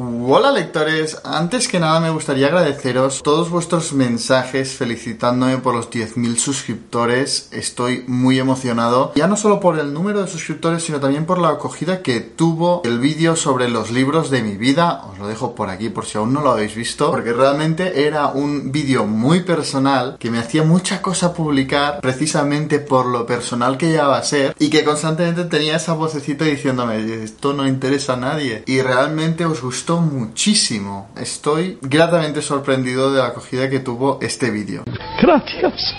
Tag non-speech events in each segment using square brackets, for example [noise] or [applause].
Hola lectores, antes que nada me gustaría agradeceros todos vuestros mensajes felicitándome por los 10.000 suscriptores, estoy muy emocionado, ya no solo por el número de suscriptores, sino también por la acogida que tuvo el vídeo sobre los libros de mi vida, os lo dejo por aquí por si aún no lo habéis visto, porque realmente era un vídeo muy personal que me hacía mucha cosa publicar precisamente por lo personal que va a ser y que constantemente tenía esa vocecita diciéndome esto no interesa a nadie y realmente os gustó muchísimo. Estoy gratamente sorprendido de la acogida que tuvo este vídeo. Gracias.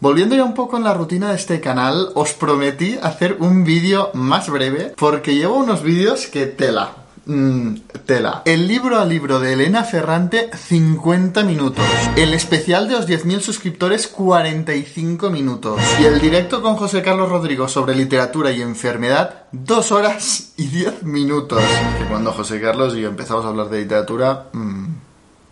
Volviendo ya un poco en la rutina de este canal, os prometí hacer un vídeo más breve porque llevo unos vídeos que tela. Mm, tela. El libro a libro de Elena Ferrante, 50 minutos. El especial de los 10.000 suscriptores, 45 minutos. Y el directo con José Carlos Rodrigo sobre literatura y enfermedad, 2 horas y 10 minutos. Que cuando José Carlos y yo empezamos a hablar de literatura... Mm,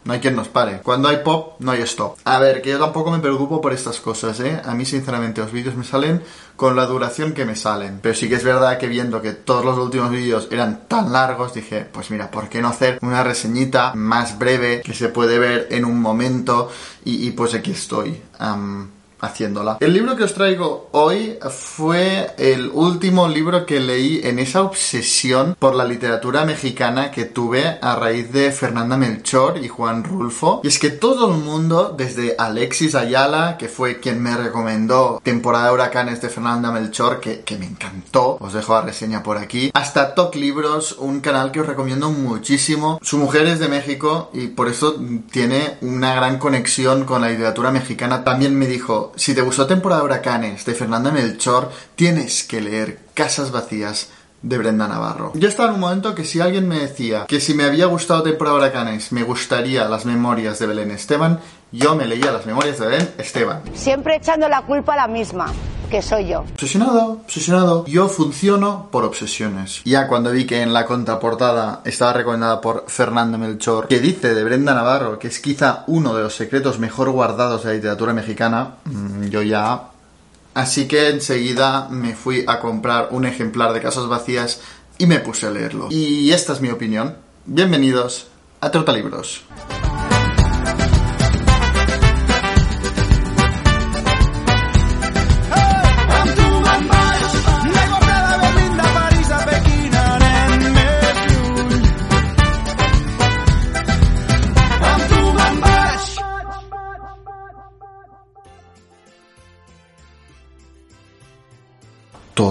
no hay quien nos pare. Cuando hay pop, no hay stop. A ver, que yo tampoco me preocupo por estas cosas, ¿eh? A mí, sinceramente, los vídeos me salen con la duración que me salen. Pero sí que es verdad que viendo que todos los últimos vídeos eran tan largos, dije, pues mira, ¿por qué no hacer una reseñita más breve que se puede ver en un momento? Y, pues aquí estoy haciéndola. El libro que os traigo hoy fue el último libro que leí en esa obsesión por la literatura mexicana que tuve a raíz de Fernanda Melchor y Juan Rulfo. Y es que todo el mundo, desde Alexis Ayala, que fue quien me recomendó Temporada de Huracanes de Fernanda Melchor, que, que me encantó, os dejo la reseña por aquí, hasta Top Libros, un canal que os recomiendo muchísimo. Su mujer es de México y por eso tiene una gran conexión con la literatura mexicana. También me dijo, si te gustó Temporada de Huracanes de Fernanda Melchor, tienes que leer Casas Vacías de Brenda Navarro. Yo estaba en un momento que si alguien me decía que si me había gustado Temporada de Huracanes me gustaría las memorias de Belén Esteban, yo me leía las memorias de Belén Esteban. Siempre echando la culpa a la misma que soy yo. Obsesionado, obsesionado. Yo funciono por obsesiones. Ya cuando vi que en la contraportada estaba recomendada por Fernando Melchor, que dice de Brenda Navarro que es quizá uno de los secretos mejor guardados de la literatura mexicana, mm, yo ya... Así que enseguida me fui a comprar un ejemplar de Casas Vacías y me puse a leerlo. Y esta es mi opinión. Bienvenidos a Trotalibros.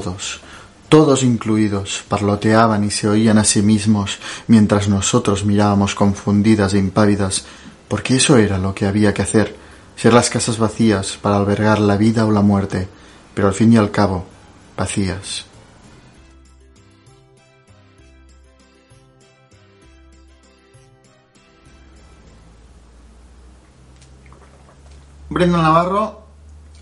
Todos, todos incluidos, parloteaban y se oían a sí mismos mientras nosotros mirábamos confundidas e impávidas, porque eso era lo que había que hacer, ser las casas vacías para albergar la vida o la muerte, pero al fin y al cabo, vacías. Brenda Navarro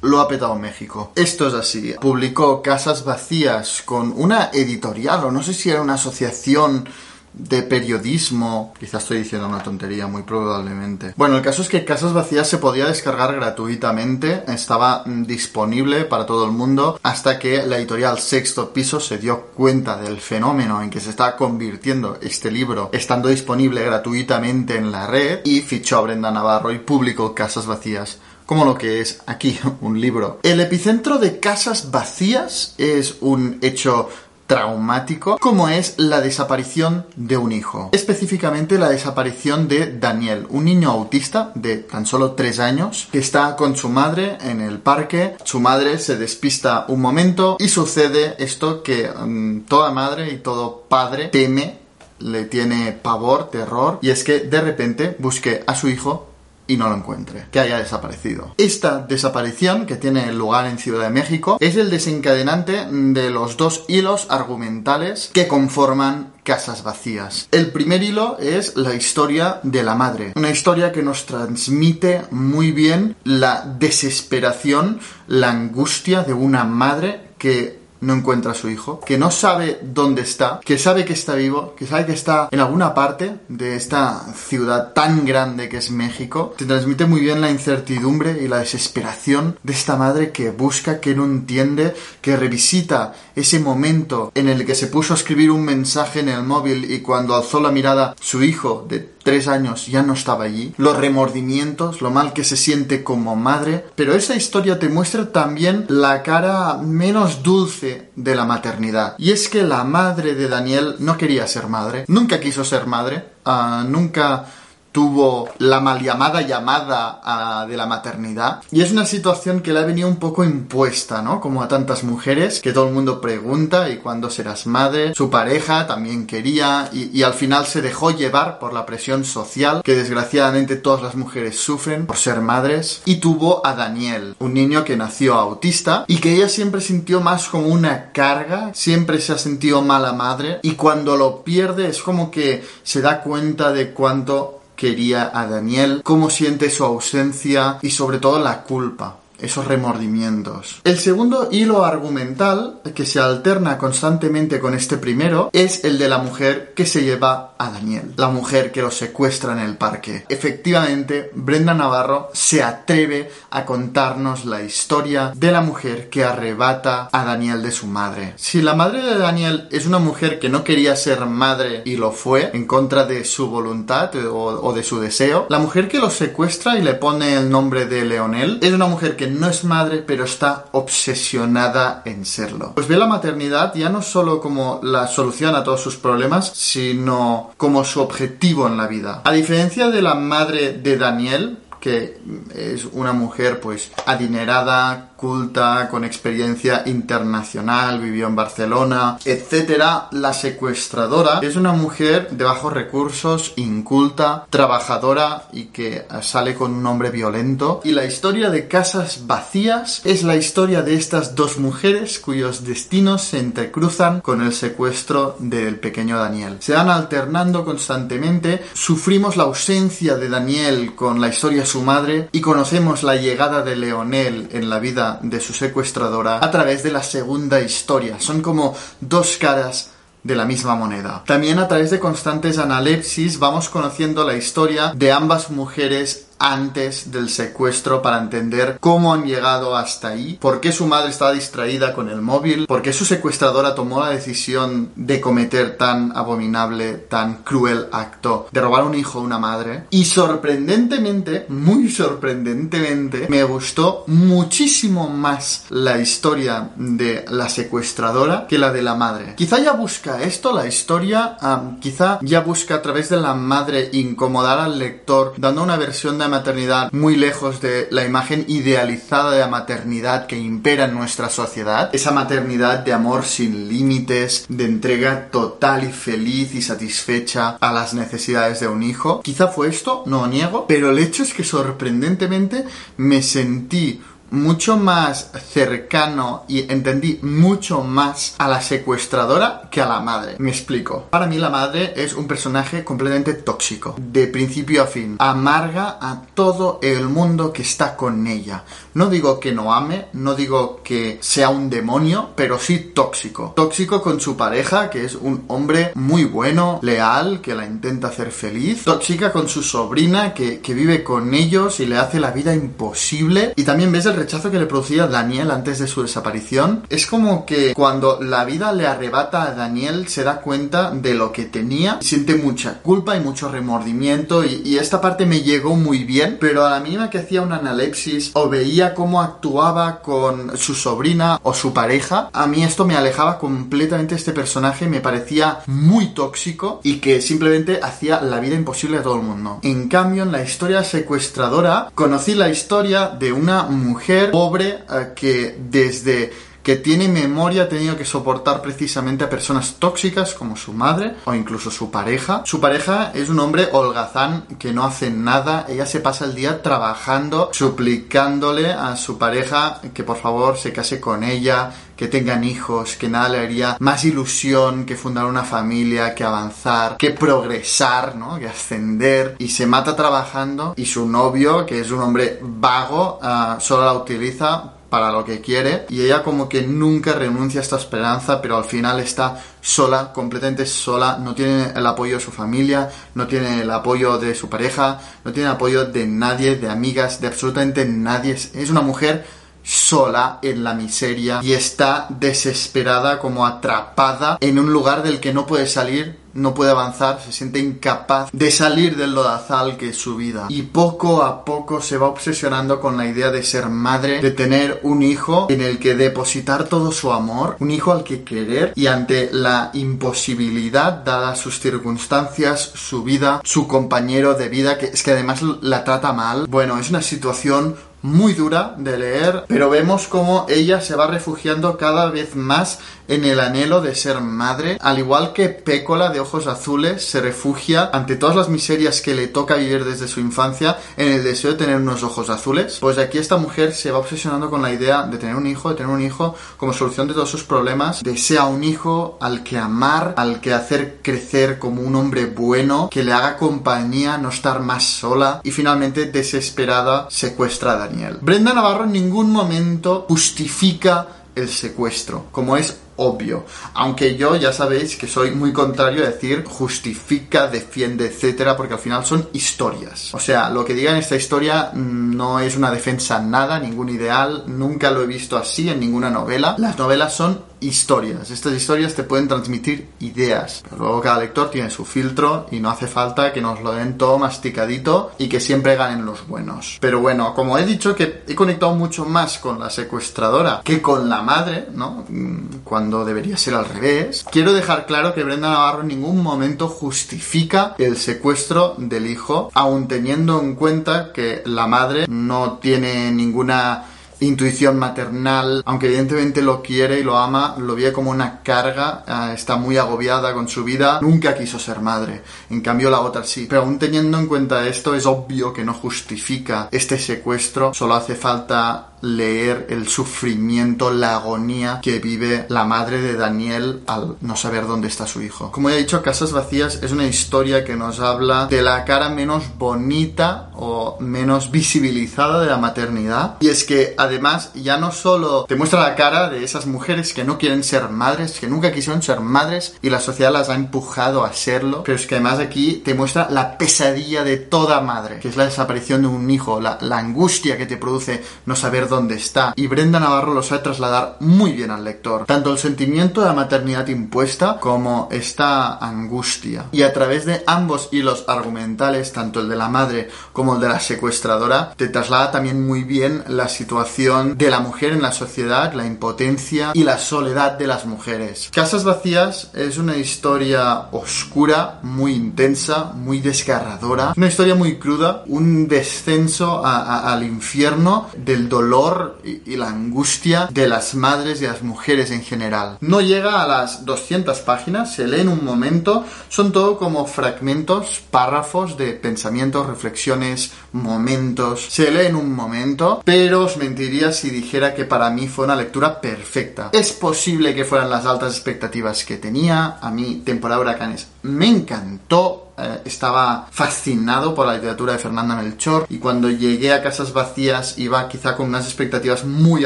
lo ha petado México. Esto es así. Publicó Casas Vacías con una editorial, o no sé si era una asociación de periodismo. Quizás estoy diciendo una tontería, muy probablemente. Bueno, el caso es que Casas Vacías se podía descargar gratuitamente, estaba disponible para todo el mundo, hasta que la editorial Sexto Piso se dio cuenta del fenómeno en que se está convirtiendo este libro, estando disponible gratuitamente en la red, y fichó a Brenda Navarro y publicó Casas Vacías como lo que es aquí [laughs] un libro. El epicentro de casas vacías es un hecho traumático como es la desaparición de un hijo. Específicamente la desaparición de Daniel, un niño autista de tan solo 3 años que está con su madre en el parque. Su madre se despista un momento y sucede esto que mm, toda madre y todo padre teme, le tiene pavor, terror, y es que de repente busque a su hijo y no lo encuentre, que haya desaparecido. Esta desaparición, que tiene lugar en Ciudad de México, es el desencadenante de los dos hilos argumentales que conforman Casas Vacías. El primer hilo es la historia de la madre, una historia que nos transmite muy bien la desesperación, la angustia de una madre que no encuentra a su hijo, que no sabe dónde está, que sabe que está vivo, que sabe que está en alguna parte de esta ciudad tan grande que es México. Te transmite muy bien la incertidumbre y la desesperación de esta madre que busca, que no entiende, que revisita ese momento en el que se puso a escribir un mensaje en el móvil y cuando alzó la mirada su hijo de tres años ya no estaba allí, los remordimientos, lo mal que se siente como madre, pero esa historia te muestra también la cara menos dulce de la maternidad. Y es que la madre de Daniel no quería ser madre, nunca quiso ser madre, ah, nunca tuvo la mal llamada llamada ah, de la maternidad. Y es una situación que le ha venido un poco impuesta, ¿no? Como a tantas mujeres, que todo el mundo pregunta, ¿y cuándo serás madre? Su pareja también quería, y, y al final se dejó llevar por la presión social, que desgraciadamente todas las mujeres sufren por ser madres. Y tuvo a Daniel, un niño que nació autista, y que ella siempre sintió más como una carga, siempre se ha sentido mala madre, y cuando lo pierde es como que se da cuenta de cuánto quería a Daniel, cómo siente su ausencia y sobre todo la culpa esos remordimientos. El segundo hilo argumental, que se alterna constantemente con este primero, es el de la mujer que se lleva a Daniel, la mujer que lo secuestra en el parque. Efectivamente, Brenda Navarro se atreve a contarnos la historia de la mujer que arrebata a Daniel de su madre. Si la madre de Daniel es una mujer que no quería ser madre y lo fue, en contra de su voluntad o, de su deseo, la mujer que lo secuestra y le pone el nombre de Leonel es una mujer que no es madre, pero está obsesionada en serlo. Pues ve la maternidad ya no solo como la solución a todos sus problemas, sino como su objetivo en la vida. A diferencia de la madre de Daniel, que es una mujer pues adinerada, culta, con experiencia internacional, vivió en Barcelona, etcétera. La secuestradora es una mujer de bajos recursos, inculta, trabajadora y que sale con un hombre violento. Y la historia de Casas Vacías es la historia de estas dos mujeres cuyos destinos se entrecruzan con el secuestro del pequeño Daniel. Se van alternando constantemente, sufrimos la ausencia de Daniel con la historia de su madre y conocemos la llegada de Leonel en la vida de su secuestradora a través de la segunda historia. Son como dos caras de la misma moneda. También a través de constantes analepsis vamos conociendo la historia de ambas mujeres antes del secuestro para entender cómo han llegado hasta ahí, por qué su madre estaba distraída con el móvil, por qué su secuestradora tomó la decisión de cometer tan abominable, tan cruel acto de robar un hijo a una madre. Y sorprendentemente, muy sorprendentemente, me gustó muchísimo más la historia de la secuestradora que la de la madre. Quizá ya busca esto, la historia, quizá ya busca a través de la madre incomodar al lector, dando una versión de maternidad muy lejos de la imagen idealizada de la maternidad que impera en nuestra sociedad. Esa maternidad de amor sin límites, de entrega total y feliz y satisfecha a las necesidades de un hijo. Quizá fue esto, no niego, pero el hecho es que sorprendentemente me sentí mucho más cercano y entendí mucho más a la secuestradora que a la madre. Me explico. Para mí la madre es un personaje completamente tóxico, de principio a fin. Amarga a todo el mundo que está con ella. No digo que no ame, no digo que sea un demonio, pero sí tóxico. Tóxico con su pareja, que es un hombre muy bueno, leal, que la intenta hacer feliz. Tóxica con su sobrina, que, que vive con ellos y le hace la vida imposible. Y también ves el rechazo que le producía Daniel antes de su desaparición. Es como que cuando la vida le arrebata a Daniel se da cuenta de lo que tenía, siente mucha culpa y mucho remordimiento y, esta parte me llegó muy bien, pero a la mínima que hacía un analepsis o veía cómo actuaba con su sobrina o su pareja, a mí esto me alejaba completamente este personaje, me parecía muy tóxico y que simplemente hacía la vida imposible a todo el mundo. En cambio, en la historia secuestradora, conocí la historia de una mujer pobre eh, que desde que tiene memoria, ha tenido que soportar precisamente a personas tóxicas como su madre o incluso su pareja. Su pareja es un hombre holgazán que no hace nada, ella se pasa el día trabajando, suplicándole a su pareja que por favor se case con ella, que tengan hijos, que nada le haría más ilusión que fundar una familia, que avanzar, que progresar, ¿no? Que ascender. Y se mata trabajando y su novio, que es un hombre vago, ah, solo la utiliza para lo que quiere y ella como que nunca renuncia a esta esperanza pero al final está sola, completamente sola, no tiene el apoyo de su familia, no tiene el apoyo de su pareja, no tiene el apoyo de nadie, de amigas, de absolutamente nadie, es una mujer sola en la miseria y está desesperada como atrapada en un lugar del que no puede salir no puede avanzar, se siente incapaz de salir del lodazal que es su vida. Y poco a poco se va obsesionando con la idea de ser madre, de tener un hijo en el que depositar todo su amor, un hijo al que querer y ante la imposibilidad, dadas sus circunstancias, su vida, su compañero de vida, que es que además la trata mal. Bueno, es una situación muy dura de leer, pero vemos cómo ella se va refugiando cada vez más en el anhelo de ser madre, al igual que Pécola de ojos azules se refugia ante todas las miserias que le toca vivir desde su infancia en el deseo de tener unos ojos azules. Pues aquí esta mujer se va obsesionando con la idea de tener un hijo, de tener un hijo como solución de todos sus problemas, desea un hijo al que amar, al que hacer crecer como un hombre bueno, que le haga compañía, no estar más sola y finalmente desesperada secuestra a Brenda Navarro en ningún momento justifica el secuestro, como es obvio. Aunque yo ya sabéis que soy muy contrario a decir justifica, defiende, etcétera, porque al final son historias. O sea, lo que diga en esta historia mm, no es una defensa nada, ningún ideal, nunca lo he visto así en ninguna novela. Las novelas son historias. Estas historias te pueden transmitir ideas, luego cada lector tiene su filtro y no hace falta que nos lo den todo masticadito y que siempre ganen los buenos. Pero bueno, como he dicho que he conectado mucho más con la secuestradora que con la madre, ¿no? Mm, cuando debería ser al revés. Quiero dejar claro que Brenda Navarro en ningún momento justifica el secuestro del hijo, aun teniendo en cuenta que la madre no tiene ninguna intuición maternal, aunque evidentemente lo quiere y lo ama, lo ve como una carga, eh, está muy agobiada con su vida, nunca quiso ser madre, en cambio la otra sí. Pero aún teniendo en cuenta esto, es obvio que no justifica este secuestro, solo hace falta leer el sufrimiento, la agonía que vive la madre de Daniel al no saber dónde está su hijo. Como ya he dicho, Casas Vacías es una historia que nos habla de la cara menos bonita o menos visibilizada de la maternidad. Y es que además ya no solo te muestra la cara de esas mujeres que no quieren ser madres, que nunca quisieron ser madres y la sociedad las ha empujado a serlo, pero es que además aquí te muestra la pesadilla de toda madre, que es la desaparición de un hijo, la, la angustia que te produce no saber dónde está. Y Brenda Navarro lo sabe trasladar muy bien al lector. Tanto el sentimiento de la maternidad impuesta como esta angustia. Y a través de ambos hilos argumentales, tanto el de la madre como el de la secuestradora, te traslada también muy bien la situación de la mujer en la sociedad, la impotencia y la soledad de las mujeres. Casas Vacías es una historia oscura, muy intensa, muy desgarradora, una historia muy cruda, un descenso al infierno del dolor y, la angustia de las madres y las mujeres en general. No llega a las 200 páginas, se lee en un momento, son todo como fragmentos, párrafos de pensamientos, reflexiones, momentos. Se lee en un momento, pero os mentiría si dijera que para mí fue una lectura perfecta. Es posible que fueran las altas expectativas que tenía, a mí temporada Huracanes me encantó eh, estaba fascinado por la literatura de Fernanda Melchor y cuando llegué a Casas Vacías iba quizá con unas expectativas muy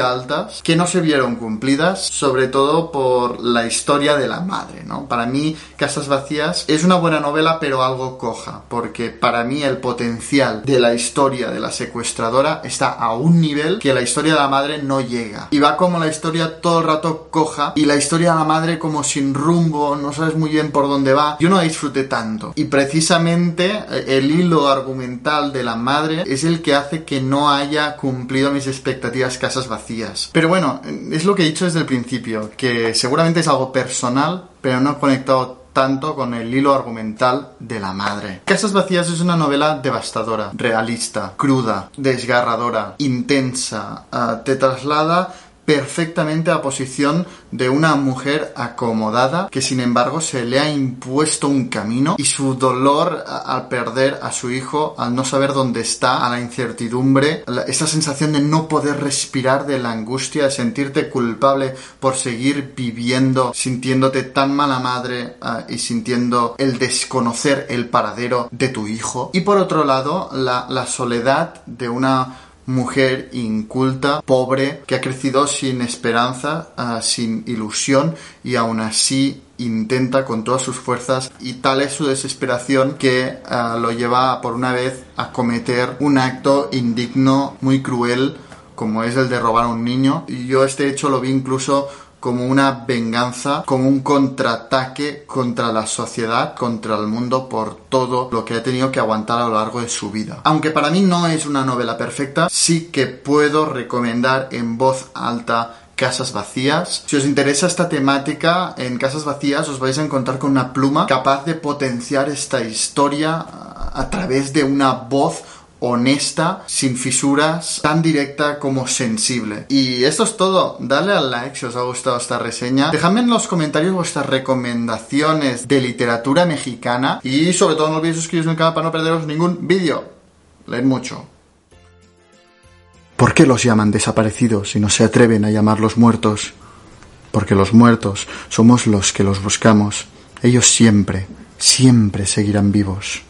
altas que no se vieron cumplidas, sobre todo por la historia de la madre, ¿no? Para mí Casas Vacías es una buena novela pero algo coja, porque para mí el potencial de la historia de la secuestradora está a un nivel que la historia de la madre no llega. Y va como la historia todo el rato coja y la historia de la madre como sin rumbo, no sabes muy bien por dónde va. Yo no la disfruté tanto. Y precisamente eh, el hilo argumental de la madre es el que hace que no haya cumplido mis expectativas casas vacías. Pero bueno, es lo que he dicho desde el principio, que seguramente es algo personal, pero no he conectado tanto con el hilo argumental de la madre. Casas Vacías es una novela devastadora, realista, cruda, desgarradora, intensa. Ah, te traslada perfectamente a posición de una mujer acomodada que sin embargo se le ha impuesto un camino y su dolor al perder a su hijo, al no saber dónde está, a la incertidumbre, esa sensación de no poder respirar, de la angustia, de sentirte culpable por seguir viviendo, sintiéndote tan mala madre ah, y sintiendo el desconocer el paradero de tu hijo. Y por otro lado, la, la soledad de una mujer inculta, pobre, que ha crecido sin esperanza, ah, sin ilusión y aún así intenta con todas sus fuerzas y tal es su desesperación que ah, lo lleva por una vez a cometer un acto indigno, muy cruel, como es el de robar a un niño. Y yo este hecho lo vi incluso como una venganza, como un contraataque contra la sociedad, contra el mundo por todo lo que ha tenido que aguantar a lo largo de su vida. Aunque para mí no es una novela perfecta, sí que puedo recomendar en voz alta Casas Vacías. Si os interesa esta temática, en Casas Vacías os vais a encontrar con una pluma capaz de potenciar esta historia a través de una voz honesta, sin fisuras, tan directa como sensible. Y esto es todo. Dale al like si os ha gustado esta reseña. Dejadme en los comentarios vuestras recomendaciones de literatura mexicana. Y sobre todo no olvidéis suscribiros al canal para no perderos ningún vídeo. Leed mucho. ¿Por qué los llaman desaparecidos y no se atreven a llamarlos muertos? Porque los muertos somos los que los buscamos. Ellos siempre, siempre seguirán vivos.